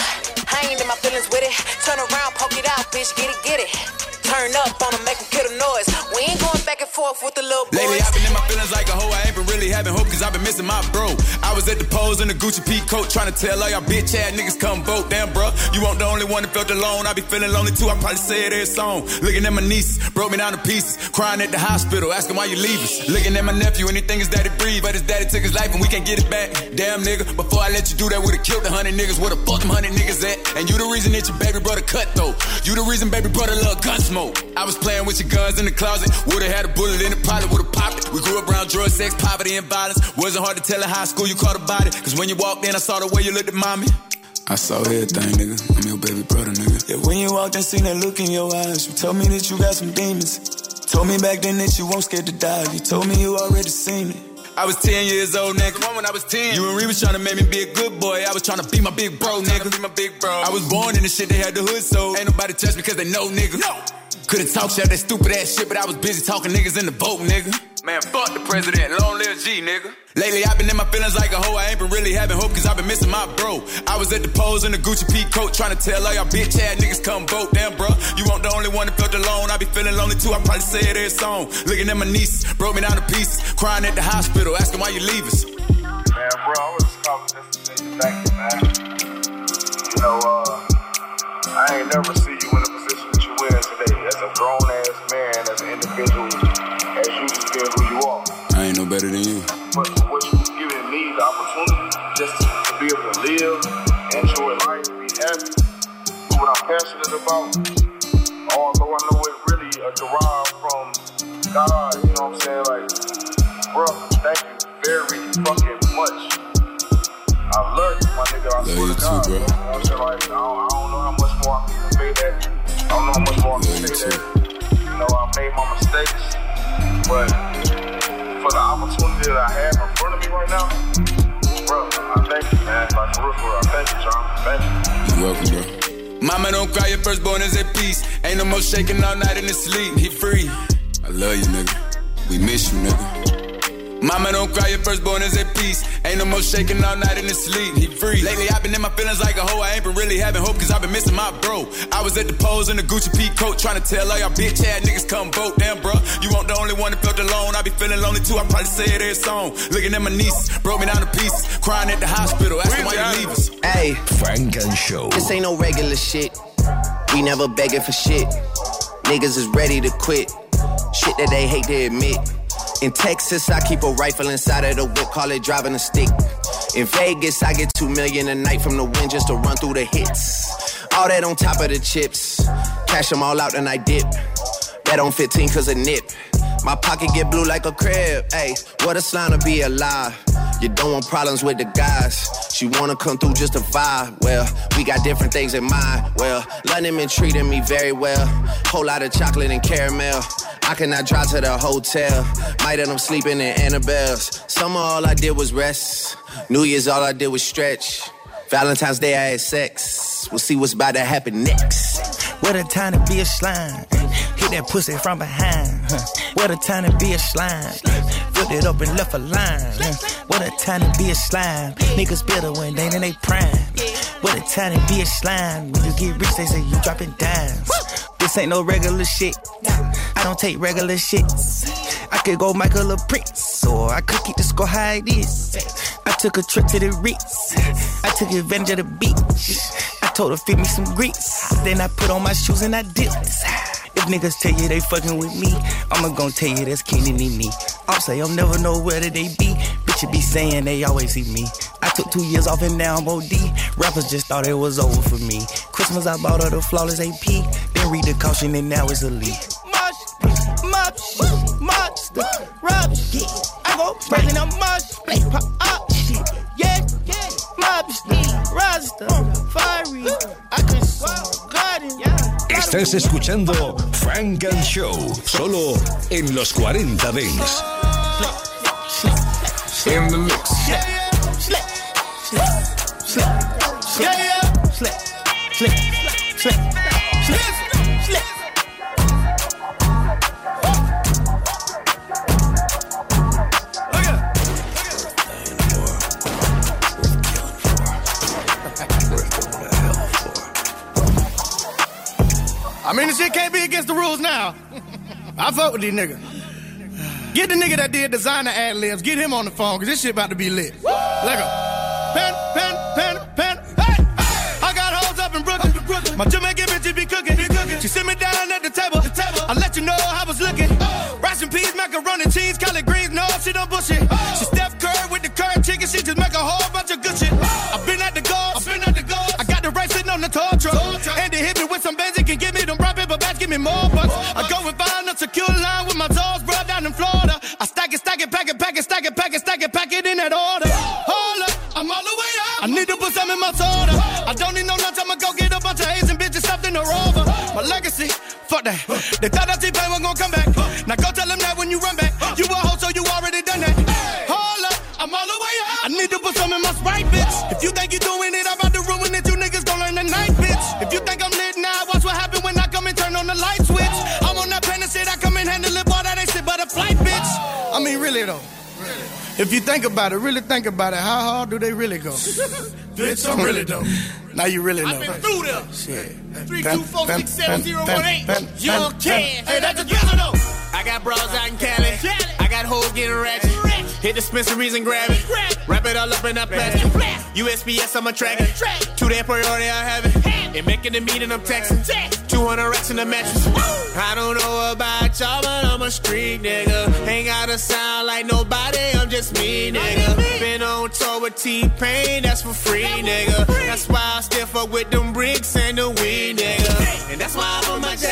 [SPEAKER 24] I ain't in my feelings with it. Turn around, poke it out, bitch. Get it, get it. Turn up on them, make them noise. We ain't going back and forth with the little boys.
[SPEAKER 25] Lately, I've been in my feelings like a hoe. I ain't been really having hope, cause I've been missing my bro. I was at the pose in the Gucci P coat, trying to tell all y'all bitch ass niggas come vote. Damn, bro, you want the only one that felt alone. I be feeling lonely too. I probably say it every song. Looking at my niece, broke me down to pieces. Crying at the hospital, asking why you leave us. Looking at my nephew, anything his daddy breathe, but his daddy took his life and we can't get it back. Damn, nigga, before I let you do that, would've killed the hundred niggas. Where the fuck them hundred niggas at? And you the reason that your baby brother cut though. You the reason baby brother love gun smoke. I was playing with your guns in the closet. Would've had a bullet in the probably would've popped it. We grew up around drugs, sex, poverty, and violence. Wasn't hard to tell in high school you caught a body. Cause when you walked in, I saw the way you looked at mommy.
[SPEAKER 26] I saw everything, nigga. I'm your baby brother, nigga. Yeah, when you walked in, seen that look in your eyes. You told me that you got some demons. Told me back then that you won't scared to die. You told me you already seen it.
[SPEAKER 25] I was 10 years old, nigga. Come on, when I was 10. You and Ree was trying to make me be a good boy. I was trying to be my big bro, nigga. Be my big bro. I was born in the shit they had the hood, so ain't nobody touch me cause they know, nigga. No. Couldn't talk shit, that stupid ass shit, but I was busy talking niggas in the boat, nigga. Man, fuck the president, long live G, nigga. Lately, I've been in my feelings like a hoe. I ain't been really having hope, cause I've been missing my bro. I was at the pose in the Gucci P coat, trying to tell all y'all bitch ass niggas come vote. Damn, bro, you want the only one that felt alone. I be feeling lonely too, I probably say it every song. Looking at my niece, broke me down to pieces. Crying at the hospital, asking why you leave us.
[SPEAKER 27] Man, bro, I was calling just to say thank you, man. You know, uh, I ain't never see grown ass man, as an individual, as you who you are.
[SPEAKER 26] I ain't no better than you.
[SPEAKER 27] But for what you've given me the opportunity just to be able to live, enjoy life, be happy, do what I'm passionate about. Although I know it really uh, derived from God, you know what I'm saying? Like, bro, thank you very fucking much. I love you, my nigga. I
[SPEAKER 26] Love
[SPEAKER 27] swear
[SPEAKER 26] you
[SPEAKER 27] to
[SPEAKER 26] too,
[SPEAKER 27] God.
[SPEAKER 26] bro.
[SPEAKER 27] You know mistakes, but for the opportunity that I have in front of me right now, bro, I thank you, man. Like, for real, for real, I thank you, John. Thank you.
[SPEAKER 26] You welcome, bro.
[SPEAKER 25] Mama don't cry, your firstborn is at peace. Ain't no more shaking all night in his sleep. He free.
[SPEAKER 26] I love you, nigga. We miss you, nigga.
[SPEAKER 25] Mama don't cry, your firstborn is at peace. Ain't no more shaking all night in his sleep. He free. Lately, I've been in my feelings like a hoe. I ain't been really having hope, cause I've been missing my bro. I was at the pose in the Gucci P coat, trying to tell all y'all bitch ass niggas come vote. Damn, bro, you want the only one that felt alone. I be feeling lonely too, I probably say it every song. Looking at my niece, broke me down to pieces. Crying at the hospital, asking why you leave us.
[SPEAKER 5] Hey, Funk and Show.
[SPEAKER 28] This ain't no regular shit. We never begging for shit. Niggas is ready to quit. Shit that they hate to admit. In Texas, I keep a rifle inside of the whip, call it driving a stick. In Vegas, I get two million a night from the wind just to run through the hits. All that on top of the chips. Cash them all out and I dip. Bet on 15 cause a nip. My pocket get blue like a crib. Hey, what a sign to be alive. You don't want problems with the guys. She wanna come through just to vibe. Well, we got different things in mind. Well, London been treating me very well. Whole lot of chocolate and caramel. I cannot drive to the hotel. Might end up sleeping in Annabel's. Summer, all I did was rest. New Year's, all I did was stretch. Valentine's Day, I had sex. We'll see what's about to happen next.
[SPEAKER 29] What a time to be a slime. Hit that pussy from behind. What a time to be a slime. Flipped it up and left a line. What a time to be a slime. Niggas better when they in they prime. What a time to be a slime. When you get rich, they say you dropping dimes. This ain't no regular shit. Don't take regular shits. I could go Michael or Prince, or I could keep the score high it is. I took a trip to the Ritz. I took advantage of the beach. I told her feed me some grease. Then I put on my shoes and I dipped. If niggas tell you they fucking with me, I'ma gon' tell you that's and me. I'll say I'll never know where they be. Bitch, be saying they always see me. I took two years off and now I'm OD. Rappers just thought it was over for me. Christmas I bought her the flawless AP. Then read the caution and now it's a leak. Much, monster, rubbish. I go straight in a mush, pop up shit. Yeah, yeah, mobster, rasta, fiery. I can swallow garden, yeah.
[SPEAKER 5] Estás escuchando Frank and Show, solo en los 40 Dents.
[SPEAKER 29] In the mix. Yeah, yeah. Slip, slip, slip, slip. Yeah, yeah.
[SPEAKER 30] I mean, the shit can't be against the rules now. I vote with these niggas. Get the nigga that did designer ad libs, get him on the phone, cause this shit about to be lit. Let go. Pen, pen, pen, pen, hey! I got hoes up in Brooklyn. My Jamaican bitch be cooking. She sit me down at the table. I let you know I was looking. Rice and peas, macaroni, cheese, collard greens, no, she don't bullshit. She Steph Curry with the current chicken, she just make a whole bunch of good shit. I've me more bucks. I go and find a secure line with my toes, bro, down in Florida. I stack it, stack it, pack it, pack it, stack it, pack it, stack it, pack it in that order. Hold up, I'm all the way up. I need to put some in my soda. I don't need no nuts, I'ma go get a bunch of Asian bitches stuffed in a rover. My legacy, fuck that. They thought that T-Pain was gonna come back. Now go tell them that when you run back. You a hoe, so you already done that. Hold up, I'm all the way up. I need to put some in my Sprite, bitch. If you think you're doing you think about it, really think about it, how hard do they really go?
[SPEAKER 31] Bitch, I'm really dope.
[SPEAKER 30] Now you really know.
[SPEAKER 31] I've been through them.
[SPEAKER 30] Shit.
[SPEAKER 31] Three
[SPEAKER 30] Pen,
[SPEAKER 31] two four
[SPEAKER 30] pen,
[SPEAKER 31] six seven zero
[SPEAKER 30] pen,
[SPEAKER 31] one eight.
[SPEAKER 30] pen,
[SPEAKER 31] Young
[SPEAKER 30] pen,
[SPEAKER 31] Ken. Hey, that's together though.
[SPEAKER 7] I got bros out in Cali. I got hoes getting ratchet. Hit dispensaries and grab it. Wrap it all up in that plastic. USPS, I'm a tracker. Two day priority, I have it. And making the meeting, I'm texting. 200 racks in the mattress. I don't know about y'all, but I'm a street nigga. Ain't gotta sound like nobody, I'm just me, nigga. Been on tour with T-Pain, that's for free, nigga. That's why I still fuck with them bricks and the weed, nigga. And that's why I'm on my J.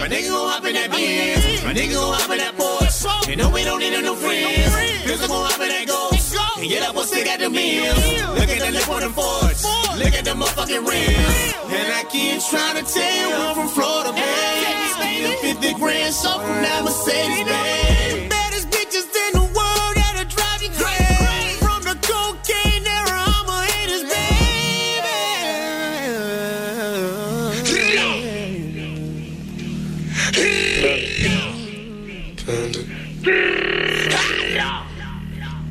[SPEAKER 7] My nigga gon' hop in that Benz. My nigga gon' hop in that Porsche. You know we don't need no friends. Pills gon' hop in that Ghost. And get up, we'll stick at the meals. Look at the lip on them Fords. Look at the motherfucking rims. And I keep trying to tell you I'm from Florida, man. Spending 50 grand, so from that Mercedes, man. Baddest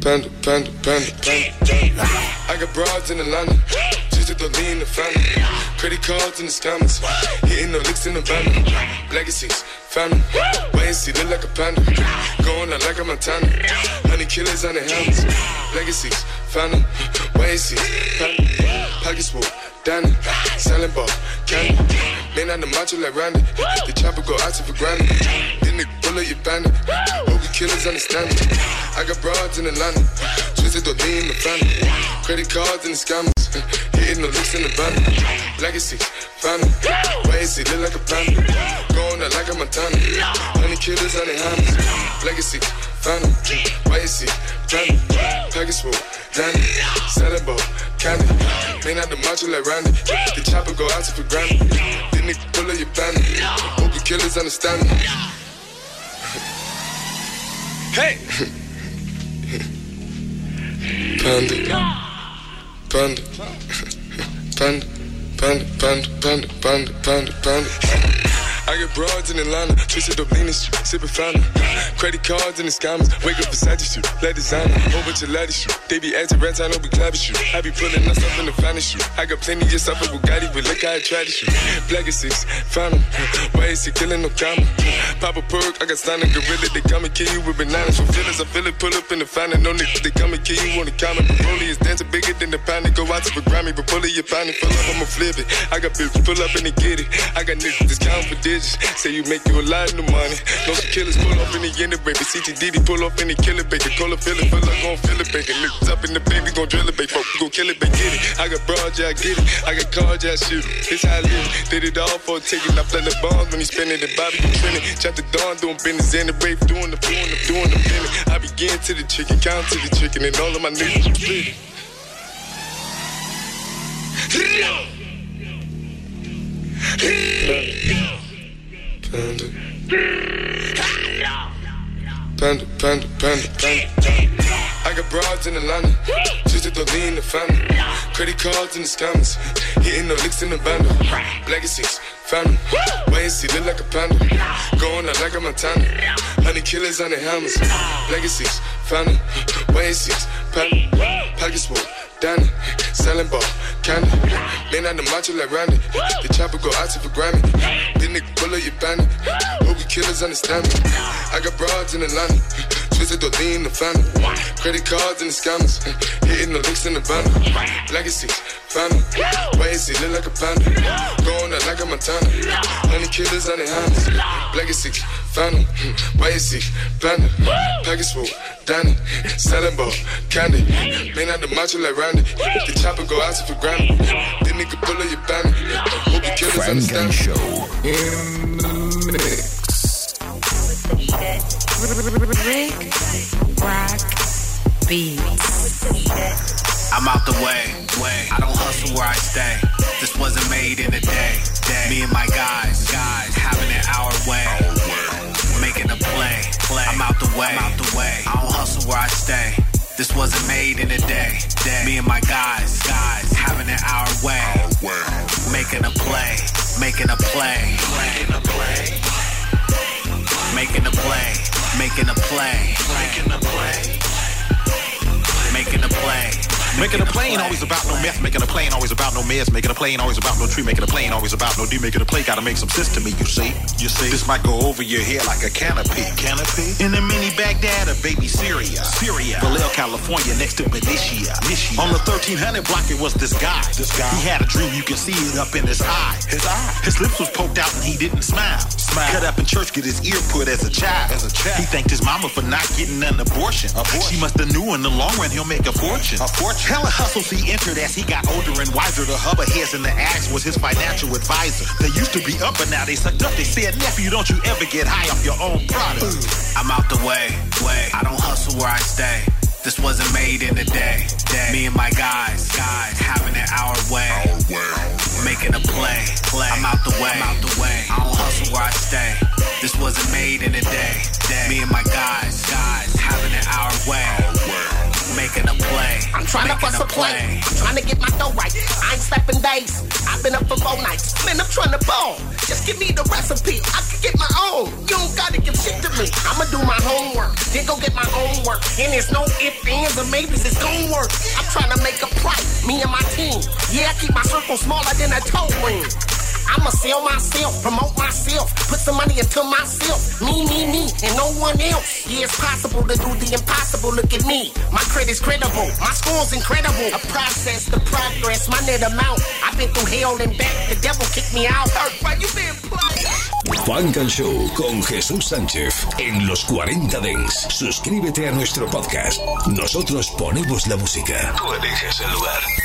[SPEAKER 32] Panda, panda, panda, panda. I got broads in Atlanta. Just to lean in the family. Credit cards in the scammers. Hitting the licks in the van. Legacies, family. Wait and see, look like a panda. Going out like a Montana. Honey killers on the helmets. Legacies, family. Wait and see, family. Pockets full, Danny. Selling ball, candy. Man on the macho like Randy. The chopper go out to for granted. Then the bullet you bandit. Killers understand it. I got broads in Atlanta. Twisted the lean in the family. Credit cards and the scammers. Hitting the licks in the van. Legacy, family. Wait and see, look like a panda. Going out like a Montana. Honey killers on their hands. Legacy, family, why you see? Phantom, package swoop, Danny, selling ball, candy. May not the macho like Randy. The chopper go out to for granted. Then nigga pull up your bandit. Hope the killers understand me.
[SPEAKER 8] Hey!
[SPEAKER 32] Panda, panda, panda, panda, panda, panda, panda, panda, panda. I get broads in Atlanta, twisted up sipping fountain. Credit cards in the scammers, wake up beside you, let designer, bunch of laddies shoot. They be acting rats, I know clapping shoot. I be pulling up in the finest shoot. I got plenty of stuff with Bugatti, but look how I try to shoot. Black is six, found. Why is he killing no comma? Pop a perk, I got stunning gorilla, they come and kill you with bananas. For feelings, I feel it, pull up in the fountain. No niggas, they come and kill you on the comment. Broly is dancing bigger than the pound. Go out to the Grammy, but pull it, your pound, pull up, I'ma flip it. I got bitches, pull up and they get it. I got niggas, discount for digits. Say you make you a lot of money. No killers pull off in the end of baby. CTDD pull off in the killer baby. Call a feeling, feel like gon' feel it, baby. Lift up in the baby, gon' drill it, baby. Fuck, gon' kill it, baby. Get it. I got broad, yeah, I get it. I got cards, yeah, I shoot it. It's how I live. Did it all for a ticket. I play the bombs when he spinning the Bobby, you trending. Chop the dawn, doing business in the rave, doing the doing the doing the minute. I begin to the chicken, count to the chicken, and all of my niggas split. Panda. Panda, panda, panda, panda. I got broads in Atlanta, just to throw in the family. Credit cards in the scammers, hitting the licks in the bundle. Legacies, family. And see, look like a panda. Going out like a Montana. Honey killers on the hammers. Legacies, family. Wait and see, panda. Pockets full, Danny. Selling ball, candy. Man on the macho like Randy. The chopper go out to for Grammy. Then nigga pull up your bandit. Hope killers understand me. I got broads in the Atlanta. Twisted the lean the family. Credit cards and the scammers. Hitting the licks in the bundle. Legacies, family. Wait and see, look like a panda. Going out like a Montana. Honey killers on the hammers. Legacies, family. Wait and see, panda. Package full, Danny. Selling ball, candy. Man out the macho like Randy. The chopper go out for Grammy. Then nigga pull up your bandit. Hope you killers
[SPEAKER 5] Frank
[SPEAKER 32] understand
[SPEAKER 5] and. Show.
[SPEAKER 32] In the mix.
[SPEAKER 2] Rick Rock Beats.
[SPEAKER 17] I'm out the way, way. I don't hustle where I stay. This wasn't made in a day, day. Me and my guys, guys, having it our way. Making a play, play. I'm out the way, I'm out the way. I don't hustle where I stay. This wasn't made in a day, day. Me and my guys, guys, having it our way. Making a play, making a play. Making a play. Making a play, making a play. Making a play. Making a
[SPEAKER 8] plane always about no meth, making a plane always about no mess, making a plane always about no tree, making a plane always about no D, making a play gotta make some sense to me, you see. You see, this might go over your head like a canopy. Canopy? In the mini Baghdad or baby Syria. Syria. Vallejo, California, next to Benicia. Benicia. On the 1300 block, it was this guy. This guy. He had a dream, you can see it up in his eye. His eye. His lips was poked out and he didn't smile. Smile. Cut up in church, get his ear put as a child. As a child. He thanked his mama for not getting an abortion. abortion. She must have knew in the long run he'll make a fortune. A fortune. Hella hustles he entered as he got older and wiser. The hubba heads in the axe was his financial advisor. They used to be up, but now they sucked up. They said, nephew, don't you ever get high off your own product.
[SPEAKER 17] I'm out the way, way. I don't hustle where I stay. This wasn't made in a day, day. Me and my guys, guys, having it our way. Making a play, play. I'm out the way, I'm out the way. I don't hustle where I stay. This wasn't made in a day, day. Me and my guys, guys, having it our way. Making a play.
[SPEAKER 33] I'm trying to bust a play. I'm trying to get my dough right. I ain't sleeping days. I've been up for four nights. Man, I'm trying to ball. Just give me the recipe. I can get my own. You don't gotta give shit to me. I'ma do my homework. Then go get my own work. And there's no ifs, ands, or maybes. It's gon' work. I'm trying to make a play. Me and my team. Yeah, I keep my circle smaller than a toe ring. I'ma sell myself, promote myself, put some money into myself. Me, me, me, and no one else. Yeah, it's possible to do the impossible. Look at me. My credit's credible. My score's incredible. A process, the progress, my net amount. I've been through hell and back. The devil kicked me out. Bro, you been playing.
[SPEAKER 5] Funk and Show con Jesús Sánchez en los 40 Dents. Suscríbete a nuestro podcast. Nosotros ponemos la música. Tú eliges el lugar.